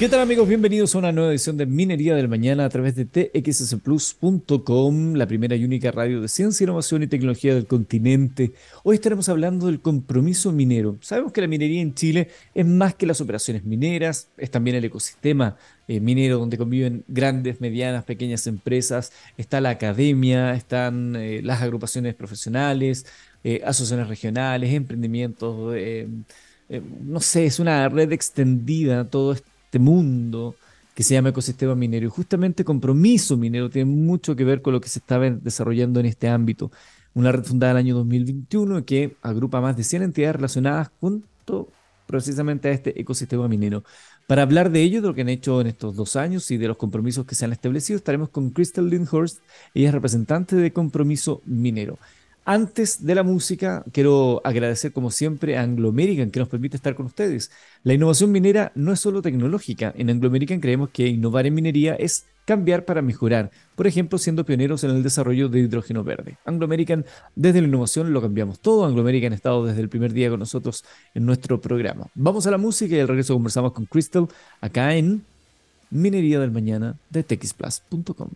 ¿Qué tal amigos? Bienvenidos a una nueva edición de Minería del Mañana a través de txsplus.com, la primera y única radio de ciencia, innovación y tecnología del continente. Hoy estaremos hablando del compromiso minero. Sabemos que la minería en Chile es más que las operaciones mineras, es también el ecosistema eh, minero donde conviven grandes, medianas, pequeñas empresas, está la academia, están eh, las agrupaciones profesionales, eh, asociaciones regionales, emprendimientos, no sé, es una red extendida, todo esto este mundo que se llama ecosistema minero. Y justamente compromiso minero tiene mucho que ver con lo que se está desarrollando en este ámbito. Una red fundada en el año 2021 que agrupa más de 100 entidades relacionadas junto precisamente a este ecosistema minero. Para hablar de ello, de lo que han hecho en estos dos años y de los compromisos que se han establecido, estaremos con Crystal Lindhurst, ella es representante de Compromiso Minero. Antes de la música, quiero agradecer como siempre a Anglo American que nos permite estar con ustedes. La innovación minera no es solo tecnológica. En Anglo American creemos que innovar en minería es cambiar para mejorar, por ejemplo, siendo pioneros en el desarrollo de hidrógeno verde. Anglo American, desde la innovación lo cambiamos todo. Anglo American ha estado desde el primer día con nosotros en nuestro programa. Vamos a la música y al regreso conversamos con Crystal acá en Minería del Mañana de texplus.com.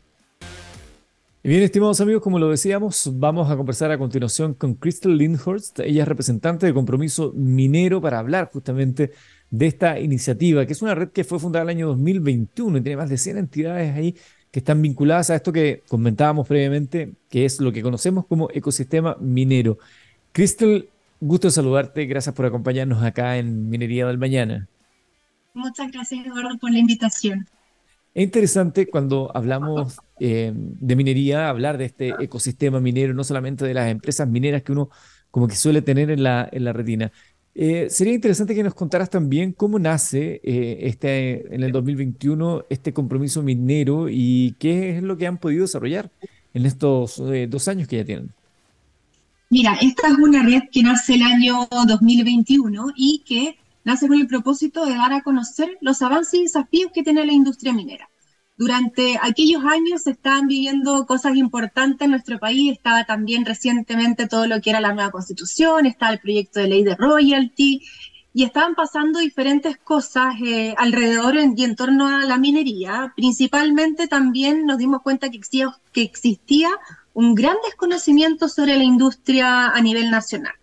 Bien, estimados amigos, como lo decíamos, vamos a conversar a continuación con Crystal Lindhorst. Ella es representante de Compromiso Minero para hablar justamente de esta iniciativa, que es una red que fue fundada en el año 2021 y tiene más de 100 entidades ahí que están vinculadas a esto que comentábamos previamente, que es lo que conocemos como ecosistema minero. Crystal, gusto saludarte. Gracias por acompañarnos acá en Minería del Mañana. Muchas gracias, Eduardo, por la invitación. Es interesante cuando hablamos eh, de minería, hablar de este ecosistema minero, no solamente de las empresas mineras que uno como que suele tener en la, en la retina. Eh, sería interesante que nos contaras también cómo nace eh, este, en el 2021 este compromiso minero y qué es lo que han podido desarrollar en estos dos años que ya tienen. Mira, esta es una red que nace el año 2021 y que nace con el propósito de dar a conocer los avances y desafíos que tiene la industria minera. Durante aquellos años se estaban viviendo cosas importantes en nuestro país, estaba también recientemente todo lo que era la nueva constitución, estaba el proyecto de ley de royalty, y estaban pasando diferentes cosas eh, alrededor y en torno a la minería. Principalmente también nos dimos cuenta que existía, que existía un gran desconocimiento sobre la industria a nivel nacional.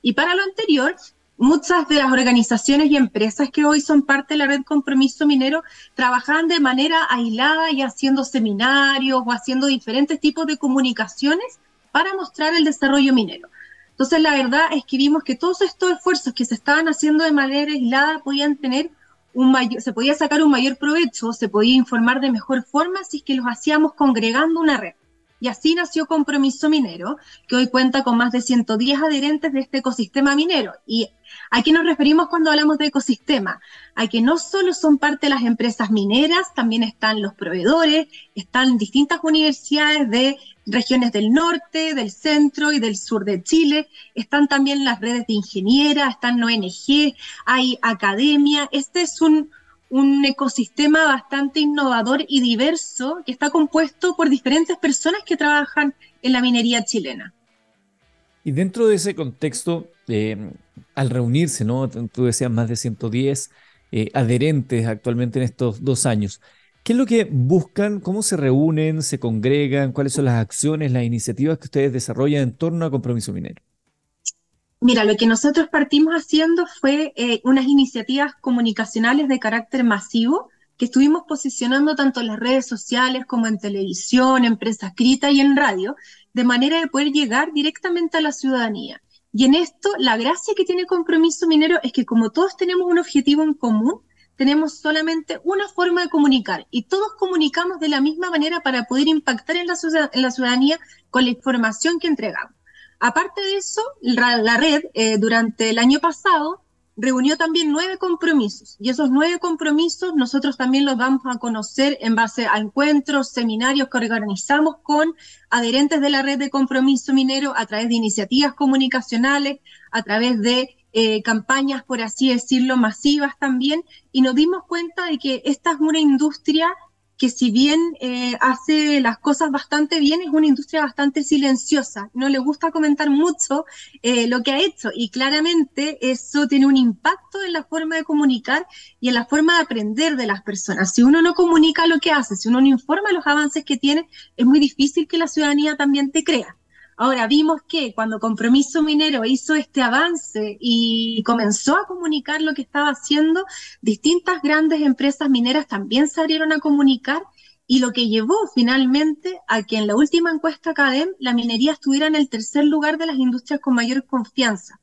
Y para lo anterior, muchas de las organizaciones y empresas que hoy son parte de la red Compromiso Minero trabajaban de manera aislada y haciendo seminarios o haciendo diferentes tipos de comunicaciones para mostrar el desarrollo minero. Entonces, la verdad es que vimos que todos estos esfuerzos que se estaban haciendo de manera aislada podían tener un mayor, se podía sacar un mayor provecho, se podía informar de mejor forma si es que los hacíamos congregando una red. Y así nació Compromiso Minero, que hoy cuenta con más de 110 adherentes de este ecosistema minero. ¿Y a qué nos referimos cuando hablamos de ecosistema? A que no solo son parte de las empresas mineras, también están los proveedores, están distintas universidades de regiones del norte, del centro y del sur de Chile, están también las redes de ingenieras, están ONG, hay academia. Este es un, un ecosistema bastante innovador y diverso que está compuesto por diferentes personas que trabajan en la minería chilena. Y dentro de ese contexto, eh, al reunirse, ¿no? Tú decías más de 110 eh, adherentes actualmente en estos dos años. ¿Qué es lo que buscan? ¿Cómo se reúnen? ¿Se congregan? ¿Cuáles son las acciones, las iniciativas que ustedes desarrollan en torno a compromiso minero? Mira, lo que nosotros partimos haciendo fue eh, unas iniciativas comunicacionales de carácter masivo que estuvimos posicionando tanto en las redes sociales como en televisión, en prensa escrita y en radio, de manera de poder llegar directamente a la ciudadanía. Y en esto, la gracia que tiene Compromiso Minero es que como todos tenemos un objetivo en común, tenemos solamente una forma de comunicar y todos comunicamos de la misma manera para poder impactar en la, en la ciudadanía con la información que entregamos. Aparte de eso, la, red eh, durante el año pasado reunió también nueve compromisos y esos nueve compromisos nosotros también los vamos a conocer en base a encuentros, seminarios que organizamos con adherentes de la red de compromiso minero a través de iniciativas comunicacionales, a través de eh, campañas, por así decirlo, masivas también, y nos dimos cuenta de que esta es una industria que si bien eh, hace las cosas bastante bien, es una industria bastante silenciosa. No le gusta comentar mucho eh, lo que ha hecho y claramente eso tiene un impacto en la forma de comunicar y en la forma de aprender de las personas. Si uno no comunica lo que hace, si uno no informa los avances que tiene, es muy difícil que la ciudadanía también te crea. Ahora vimos que cuando Compromiso Minero hizo este avance y comenzó a comunicar lo que estaba haciendo, distintas grandes empresas mineras también se abrieron a comunicar y lo que llevó finalmente a que en la última encuesta CADEM la minería estuviera en el tercer lugar de las industrias con mayor confianza.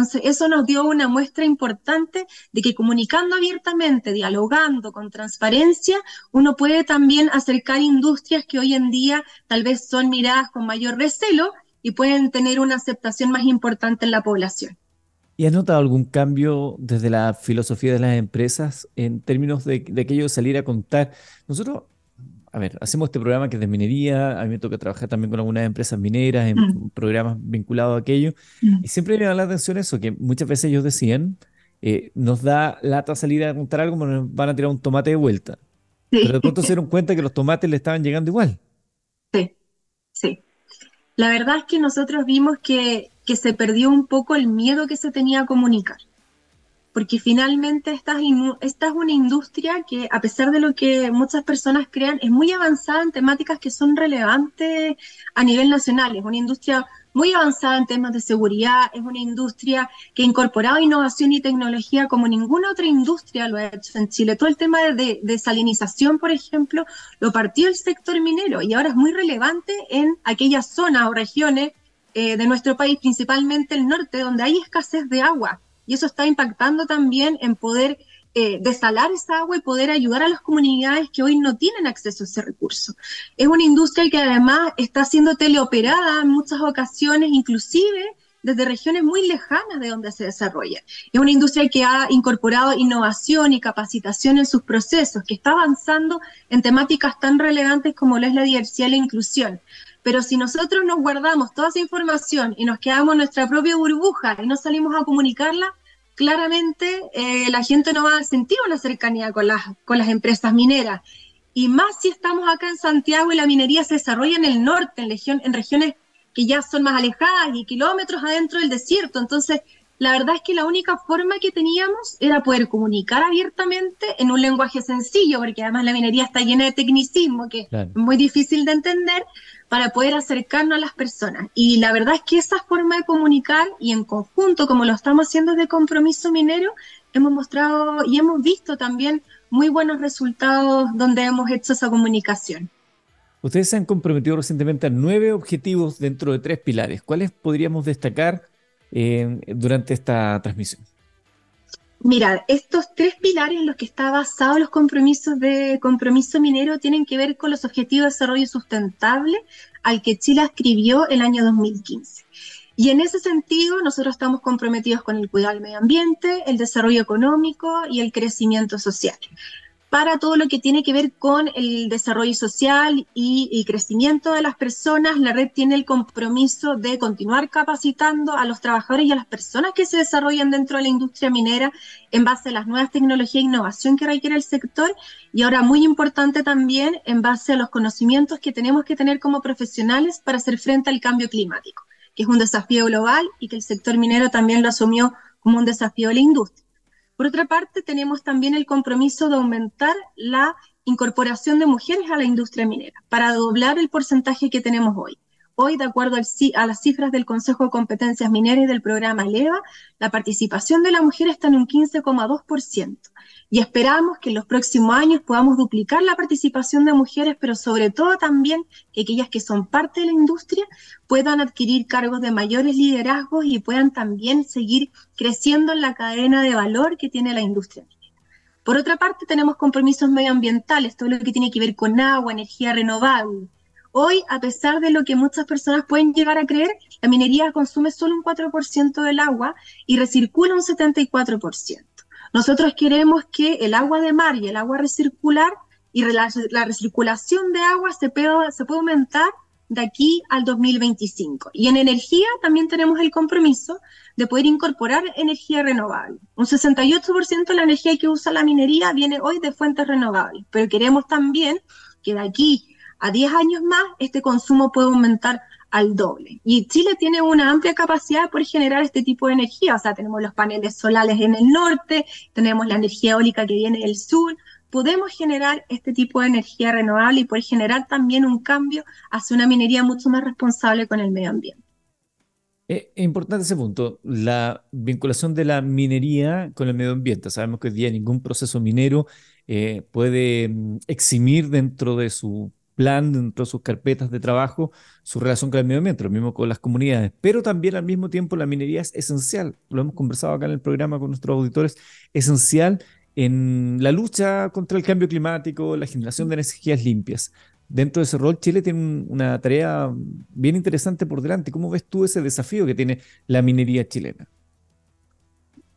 Entonces, eso nos dio una muestra importante de que comunicando abiertamente, dialogando con transparencia, uno puede también acercar industrias que hoy en día tal vez son miradas con mayor recelo y pueden tener una aceptación más importante en la población. ¿Y has notado algún cambio desde la filosofía de las empresas en términos de, de aquello de salir a contar? Nosotros a ver, hacemos este programa que es de minería, a mí me toca trabajar también con algunas empresas mineras en mm. programas vinculados a aquello, mm. y siempre me da la atención eso, que muchas veces ellos decían, eh, nos da lata salir a contar algo, pero nos van a tirar un tomate de vuelta. Pero de pronto se dieron cuenta que los tomates le estaban llegando igual. Sí, sí. La verdad es que nosotros vimos que, que se perdió un poco el miedo que se tenía a comunicar porque finalmente esta, esta, es una industria que, a pesar de lo que muchas personas crean, es muy avanzada en temáticas que son relevantes a nivel nacional. Es una industria muy avanzada en temas de seguridad, es una industria que ha incorporado innovación y tecnología como ninguna otra industria lo ha hecho en Chile. Todo el tema de desalinización, por ejemplo, lo partió el sector minero y ahora es muy relevante en aquellas zonas o regiones eh, de nuestro país, principalmente el norte, donde hay escasez de agua y eso está impactando también en poder eh, desalar esa agua y poder ayudar a las comunidades que hoy no tienen acceso a ese recurso. Es una industria que además está siendo teleoperada en muchas ocasiones, inclusive desde regiones muy lejanas de donde se desarrolla. Es una industria que ha incorporado innovación y capacitación en sus procesos, que está avanzando en temáticas tan relevantes como lo la diversidad y la inclusión. Pero si nosotros nos guardamos toda esa información y nos quedamos en nuestra propia burbuja y no salimos a comunicarla, claramente eh, la gente no va a sentir una cercanía con las, con las empresas mineras. Y más si estamos acá en Santiago y la minería se desarrolla en el norte, en, en regiones que ya son más alejadas y kilómetros adentro del desierto. Entonces, la verdad es que la única forma que teníamos era poder comunicar abiertamente en un lenguaje sencillo, porque además la minería está llena de tecnicismo que es muy difícil de entender, para poder acercarnos a las personas. Y la verdad es que esa forma de comunicar y en conjunto, como lo estamos haciendo de compromiso minero, hemos mostrado y hemos visto también muy buenos resultados donde hemos hecho esa comunicación. Ustedes se han comprometido recientemente a nueve objetivos dentro de tres pilares. ¿Cuáles podríamos destacar eh, durante esta transmisión? Mira, estos tres pilares en los que está basado los compromisos de compromiso minero tienen que ver con los objetivos de desarrollo sustentable al que Chile escribió el año 2015. Y en ese sentido, nosotros estamos comprometidos con el cuidado del medio ambiente, el desarrollo económico y el crecimiento social para todo lo que tiene que ver con el desarrollo social y, crecimiento de las personas. La red tiene el compromiso de continuar capacitando a los trabajadores y a las personas que se desarrollan dentro de la industria minera en base a las nuevas tecnologías e innovación que requiere el sector y ahora muy importante también en base a los conocimientos que tenemos que tener como profesionales para hacer frente al cambio climático, que es un desafío global y que el sector minero también lo asumió como un desafío de la industria. Por otra parte, tenemos también el compromiso de aumentar la incorporación de mujeres a la industria minera para doblar el porcentaje que tenemos hoy. Hoy, de acuerdo a las cifras del Consejo de Competencias Mineras y del programa ELEVA, la participación de la mujer está en un 15,2%. Y esperamos que en los próximos años podamos duplicar la participación de mujeres, pero sobre todo también que aquellas que son parte de la industria puedan adquirir cargos de mayores liderazgos y puedan también seguir creciendo en la cadena de valor que tiene la industria. Por otra parte, tenemos compromisos medioambientales, todo lo que tiene que ver con agua, energía renovable, Hoy, a pesar de lo que muchas personas pueden llegar a creer, la minería consume solo un 4% del agua y recircula un 74%. Nosotros queremos que el agua de mar y el agua recircular y la, recirculación de agua se pueda, aumentar de aquí al 2025. Y en energía también tenemos el compromiso de poder incorporar energía renovable. Un 68% de la energía que usa la minería viene hoy de fuentes renovables, pero queremos también que de aquí a 10 años más este consumo pueda aumentar al doble. Y Chile tiene una amplia capacidad por generar este tipo de energía. O sea, tenemos los paneles solares en el norte, tenemos la energía eólica que viene del sur. Podemos generar este tipo de energía renovable y poder generar también un cambio hacia una minería mucho más responsable con el medio ambiente. Es importante ese punto, la vinculación de la minería con el medio ambiente. Sabemos que hoy día ningún proceso minero eh, puede mm, eximir dentro de su plan, dentro de sus carpetas de trabajo, su relación con el medio ambiente, lo mismo con las comunidades. Pero también al mismo tiempo la minería es esencial, lo hemos conversado acá en el programa con nuestros auditores, esencial en la lucha contra el cambio climático, la generación de energías limpias. Dentro de ese rol, Chile tiene una tarea bien interesante por delante. ¿Cómo ves tú ese desafío que tiene la minería chilena?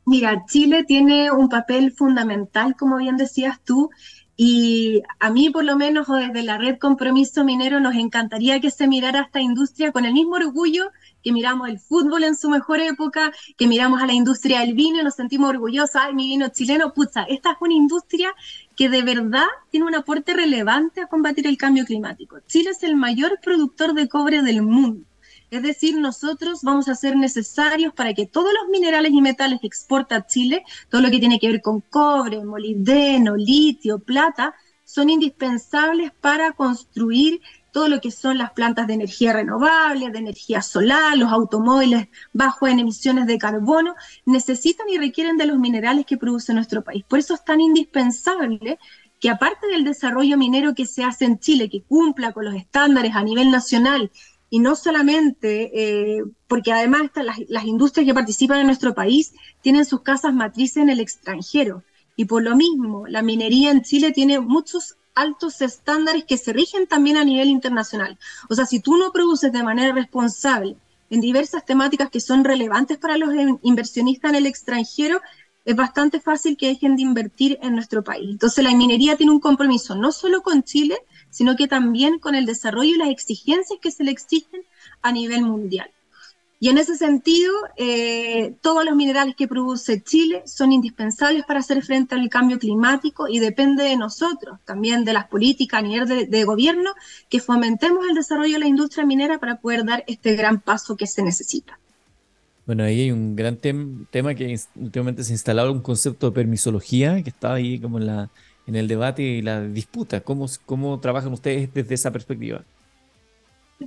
Mira, Chile tiene un papel fundamental, como bien decías tú, y a mí, por lo menos, o desde la red Compromiso Minero, nos encantaría que se mirara esta industria con el mismo orgullo que miramos el fútbol en su mejor época, que miramos a la industria del vino y nos sentimos orgullosos, ay, mi vino chileno, pucha, esta es una industria que de verdad tiene un aporte relevante a combatir el cambio climático. Chile es el mayor productor de cobre del mundo. Es decir, nosotros vamos a ser necesarios para que todos los minerales y metales que exporta Chile, todo lo que tiene que ver con cobre, molibdeno, litio, plata, son indispensables para construir todo lo que son las plantas de energía renovable, de energía solar, los automóviles bajo en emisiones de carbono, necesitan y requieren de los minerales que produce nuestro país. Por eso es tan indispensable que aparte del desarrollo minero que se hace en Chile, que cumpla con los estándares a nivel nacional y no solamente, eh, porque además las, las, industrias que participan en nuestro país tienen sus casas matrices en el extranjero. Y por lo mismo, la minería en Chile tiene muchos altos estándares que se rigen también a nivel internacional. O sea, si tú no produces de manera responsable en diversas temáticas que son relevantes para los inversionistas en el extranjero, es bastante fácil que dejen de invertir en nuestro país. Entonces, la minería tiene un compromiso no solo con Chile, sino que también con el desarrollo y las exigencias que se le exigen a nivel mundial. Y en ese sentido, eh, todos los minerales que produce Chile son indispensables para hacer frente al cambio climático y depende de nosotros, también de las políticas a nivel de, gobierno, que fomentemos el desarrollo de la industria minera para poder dar este gran paso que se necesita. Bueno, ahí hay un gran tema que últimamente se ha instalado un concepto de permisología que está ahí como en la, en el debate y la disputa. ¿Cómo, cómo trabajan ustedes desde esa perspectiva?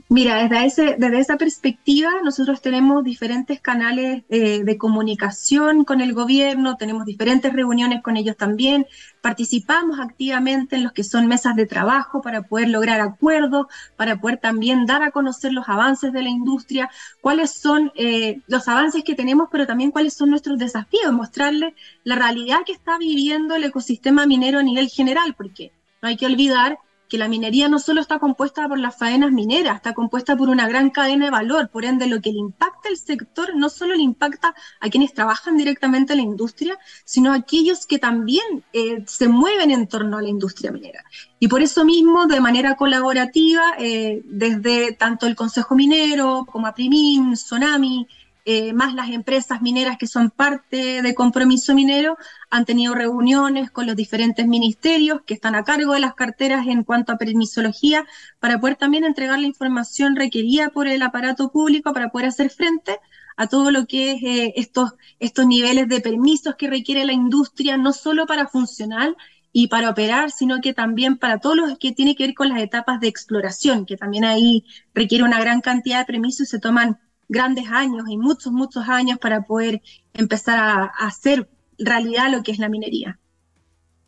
Mira, desde, ese, desde esa perspectiva nosotros tenemos diferentes canales eh, de comunicación con el gobierno, tenemos diferentes reuniones con ellos también, participamos activamente en los que son mesas de trabajo para poder lograr acuerdos, para poder también dar a conocer los avances de la industria, cuáles son eh, los avances que tenemos, pero también cuáles son nuestros desafíos, mostrarles la realidad que está viviendo el ecosistema minero a nivel general, porque no hay que olvidar que la minería no solo está compuesta por las faenas mineras, está compuesta por una gran cadena de valor, por ende lo que le impacta al sector no solo le impacta a quienes trabajan directamente en la industria, sino a aquellos que también eh, se mueven en torno a la industria minera. Y por eso mismo, de manera colaborativa, eh, desde tanto el Consejo Minero como APRIMIN, Sonami, eh, más las empresas mineras que son parte de compromiso minero, han tenido reuniones con los diferentes ministerios que están a cargo de las carteras en cuanto a permisología, para poder también entregar la información requerida por el aparato público para poder hacer frente a todo lo que es eh, estos, estos niveles de permisos que requiere la industria, no solo para funcionar y para operar, sino que también para todo lo que tiene que ver con las etapas de exploración, que también ahí requiere una gran cantidad de permisos y se toman grandes años y muchos, muchos años para poder empezar a, hacer realidad lo que es la minería.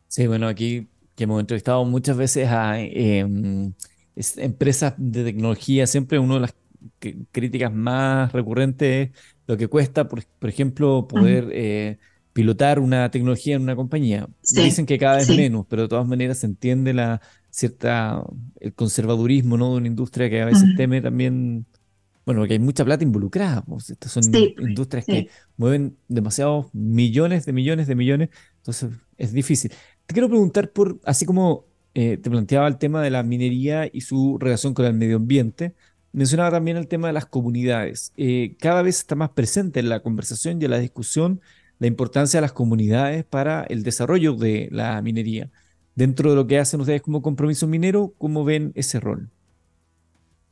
Sí, bueno, aquí que hemos entrevistado muchas veces a em, empresas de tecnología, siempre una de las críticas más recurrentes es lo que cuesta, por, ejemplo, poder eh, pilotar una tecnología en una compañía. Dicen que cada vez menos, pero de todas maneras se entiende la cierta el conservadurismo ¿no? de una industria que a veces teme también bueno, porque hay mucha plata involucrada. Pues, estas son industrias que mueven demasiados millones de millones de millones. Entonces es difícil. Te quiero preguntar por, así como eh, te planteaba el tema de la minería y su relación con el medio ambiente, mencionaba también el tema de las comunidades. Eh, cada vez está más presente en la conversación y en la discusión la importancia de las comunidades para el desarrollo de la minería. Dentro de lo que hacen ustedes como compromiso minero, ¿cómo ven ese rol?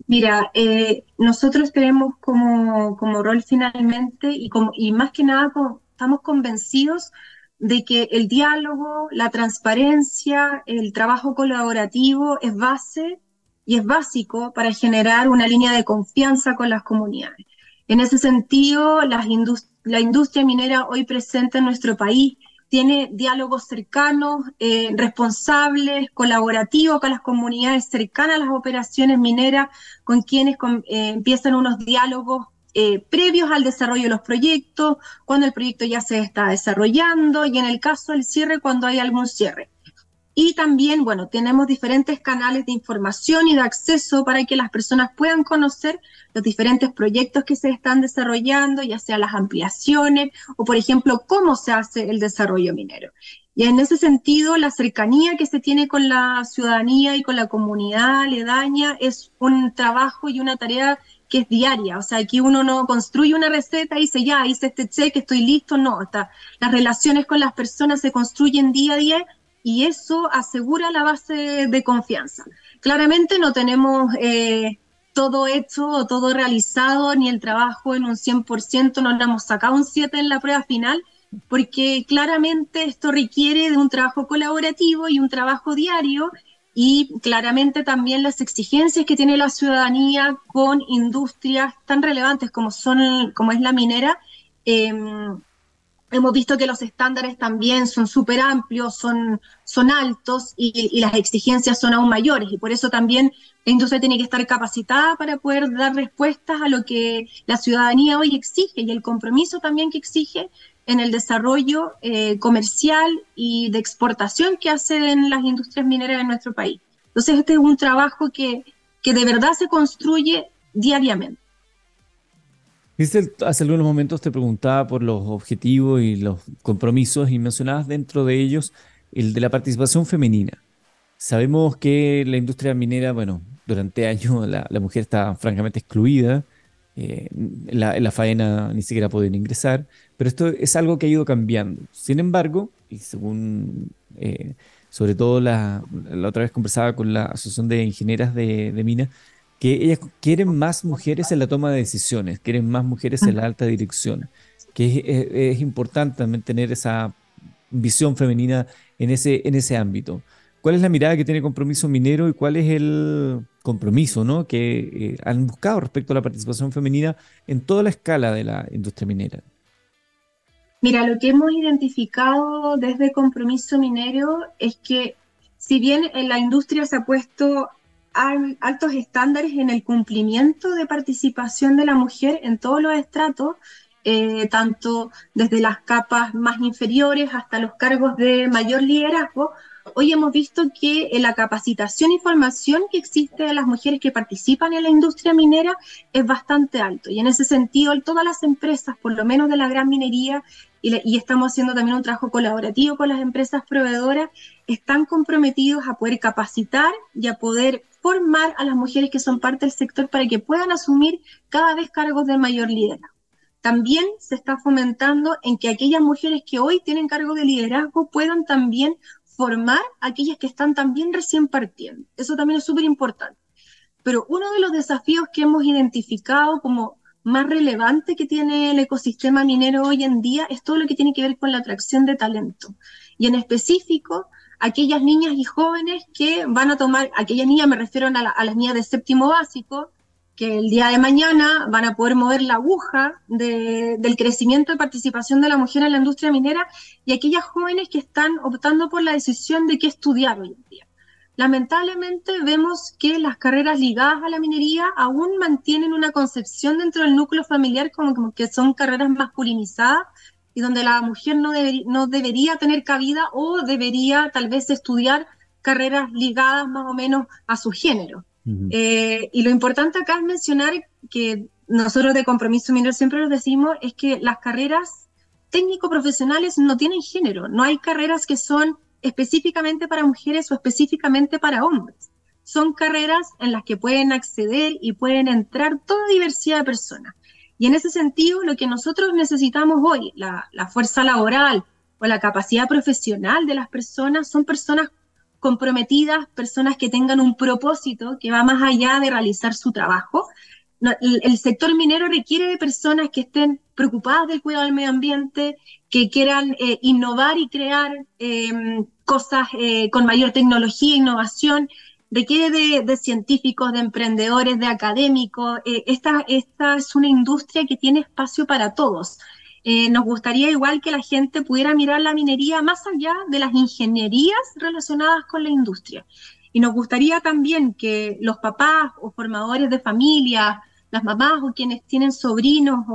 Mira, eh, nosotros tenemos como, como rol finalmente y, como, y más que nada estamos convencidos de que el diálogo, la transparencia, el trabajo colaborativo es base y es básico para generar una línea de confianza con las comunidades. En ese sentido, la industria minera hoy presente en nuestro país tiene diálogos cercanos, eh, responsables, colaborativos con las comunidades cercanas a las operaciones mineras, con quienes eh, empiezan unos diálogos eh, previos al desarrollo de los proyectos, cuando el proyecto ya se está desarrollando y en el caso del cierre, cuando hay algún cierre. Y también, bueno, tenemos diferentes canales de información y de acceso para que las personas puedan conocer los diferentes proyectos que se están desarrollando, ya sea las ampliaciones o, por ejemplo, cómo se hace el desarrollo minero. Y en ese sentido, la cercanía que se tiene con la ciudadanía y con la comunidad aledaña es un trabajo y una tarea que es diaria. O sea, aquí uno no construye una receta y dice, ya, hice este cheque, estoy listo. No, hasta las relaciones con las personas se construyen día a día y eso asegura la base de confianza. Claramente no tenemos eh, todo hecho o todo realizado, ni el trabajo en un 100%, no hemos sacado un 7 en la prueba final, porque claramente esto requiere de un trabajo colaborativo y un trabajo diario y claramente también las exigencias que tiene la ciudadanía con industrias tan relevantes como son como es la minera em, hemos visto que los estándares también son súper amplios, son, son altos y, las exigencias son aún mayores. Y por eso también la industria tiene que estar capacitada para poder dar respuestas a lo que la ciudadanía hoy exige y el compromiso también que exige en el desarrollo eh, comercial y de exportación que hacen las industrias mineras en nuestro país. Entonces, este es un trabajo que, que de verdad se construye diariamente hace algunos momentos te preguntaba por los objetivos y los compromisos y mencionabas dentro de ellos el de la participación femenina. Sabemos que la industria minera, bueno, durante años la, mujer está francamente excluida, eh, en, la, faena ni siquiera pueden ingresar, pero esto es algo que ha ido cambiando. Sin embargo, y según, eh, sobre todo la, otra vez conversaba con la Asociación de Ingenieras de, de Minas, que ellas quieren más mujeres en la toma de decisiones, quieren más mujeres en la alta dirección, que es, importante también tener esa visión femenina en ese, en ese ámbito. ¿Cuál es la mirada que tiene Compromiso Minero y cuál es el compromiso ¿no? que eh, han buscado respecto a la participación femenina en toda la escala de la industria minera? Mira, lo que hemos identificado desde Compromiso Minero es que si bien en la industria se ha puesto altos estándares en el cumplimiento de participación de la mujer en todos los estratos, eh, tanto desde las capas más inferiores hasta los cargos de mayor liderazgo. Hoy hemos visto que la capacitación y formación que existe de las mujeres que participan en la industria minera es bastante alto. Y en ese sentido, todas las empresas, por lo menos de la gran minería, y, estamos haciendo también un trabajo colaborativo con las empresas proveedoras, están comprometidos a poder capacitar y a poder formar a las mujeres que son parte del sector para que puedan asumir cada vez cargos de mayor liderazgo. También se está fomentando en que aquellas mujeres que hoy tienen cargo de liderazgo puedan también formar a aquellas que están también recién partiendo. Eso también es súper importante. Pero uno de los desafíos que hemos identificado como más relevante que tiene el ecosistema minero hoy en día es todo lo que tiene que ver con la atracción de talento. Y en específico, aquellas niñas y jóvenes que van a tomar, aquellas niñas me refiero a, las niñas de séptimo básico, que el día de mañana van a poder mover la aguja del crecimiento y participación de la mujer en la industria minera y aquellas jóvenes que están optando por la decisión de qué estudiar hoy en día lamentablemente vemos que las carreras ligadas a la minería aún mantienen una concepción dentro del núcleo familiar como, que son carreras masculinizadas y donde la mujer no, no debería tener cabida o debería tal vez estudiar carreras ligadas más o menos a su género. Eh, y lo importante acá es mencionar que nosotros de Compromiso Minero siempre lo decimos, es que las carreras técnico-profesionales no tienen género, no hay carreras que son específicamente para mujeres o específicamente para hombres, son carreras en las que pueden acceder y pueden entrar toda diversidad de personas. Y en ese sentido, lo que nosotros necesitamos hoy, la, la fuerza laboral o la capacidad profesional de las personas, son personas comprometidas, personas que tengan un propósito que va más allá de realizar su trabajo. El, sector minero requiere de personas que estén preocupadas del cuidado del medio ambiente, que quieran eh, innovar y crear em, cosas eh, con mayor tecnología e innovación, requiere de, científicos, de emprendedores, de académicos. Eh, esta, esta es una industria que tiene espacio para todos. Eh, nos gustaría igual que la gente pudiera mirar la minería más allá de las ingenierías relacionadas con la industria. Y nos gustaría también que los papás o formadores de familia, las mamás o quienes tienen sobrinos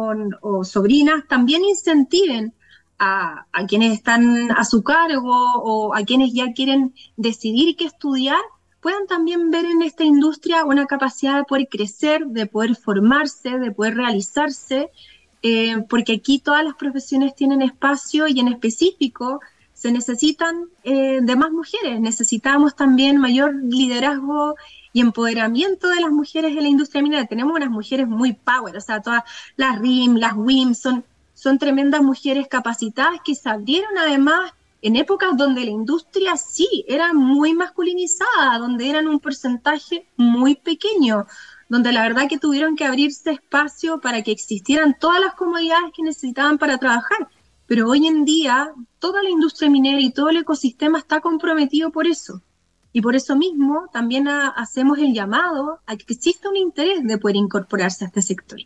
o, sobrinas, también incentiven a, a, quienes están a su cargo o a quienes ya quieren decidir qué estudiar, puedan también ver en esta industria una capacidad de poder crecer, de poder formarse, de poder realizarse eh, porque aquí todas las profesiones tienen espacio y en específico se necesitan eh, de más mujeres. Necesitamos también mayor liderazgo y empoderamiento de las mujeres en la industria minera. Tenemos unas mujeres muy power, o sea, todas las RIM, las WIM, son, son tremendas mujeres capacitadas que se abrieron además en épocas donde la industria sí era muy masculinizada, donde eran un porcentaje muy pequeño donde la verdad que tuvieron que abrirse espacio para que existieran todas las comodidades que necesitaban para trabajar. Pero hoy en día toda la industria minera y todo el ecosistema está comprometido por eso. Y por eso mismo también hacemos el llamado a que exista un interés de poder incorporarse a este sector.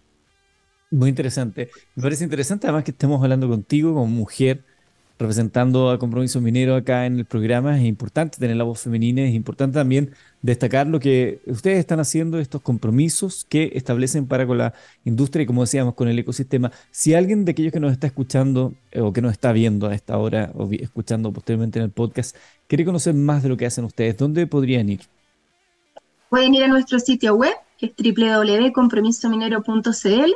Muy interesante. Me parece interesante además que estemos hablando contigo como mujer representando a Compromiso Minero acá en el programa. Es importante tener la voz femenina, es importante también destacar lo que ustedes están haciendo, estos compromisos que establecen para con la industria y como decíamos, con el ecosistema. Si alguien de aquellos que nos está escuchando eh, o que nos está viendo a esta hora o escuchando posteriormente en el podcast, quiere conocer más de lo que hacen ustedes, ¿dónde podrían ir? Pueden ir a nuestro sitio web, que es www.compromisominero.cl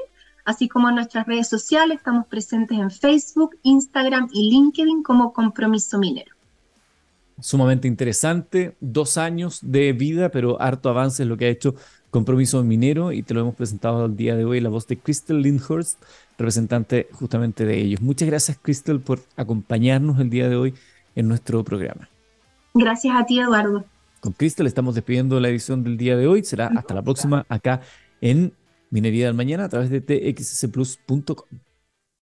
así como en nuestras redes sociales. Estamos presentes en Facebook, Instagram y LinkedIn como Compromiso Minero. Sumamente interesante, dos años de vida, pero harto avance es lo que ha hecho Compromiso Minero y te lo hemos presentado el día de hoy la voz de Crystal Lindhurst, representante justamente de ellos. Muchas gracias Crystal por acompañarnos el día de hoy en nuestro programa. Gracias a ti Eduardo. Con Crystal estamos despidiendo la edición del día de hoy. Será hasta la próxima acá en Minería del Mañana a través de txcplus.com.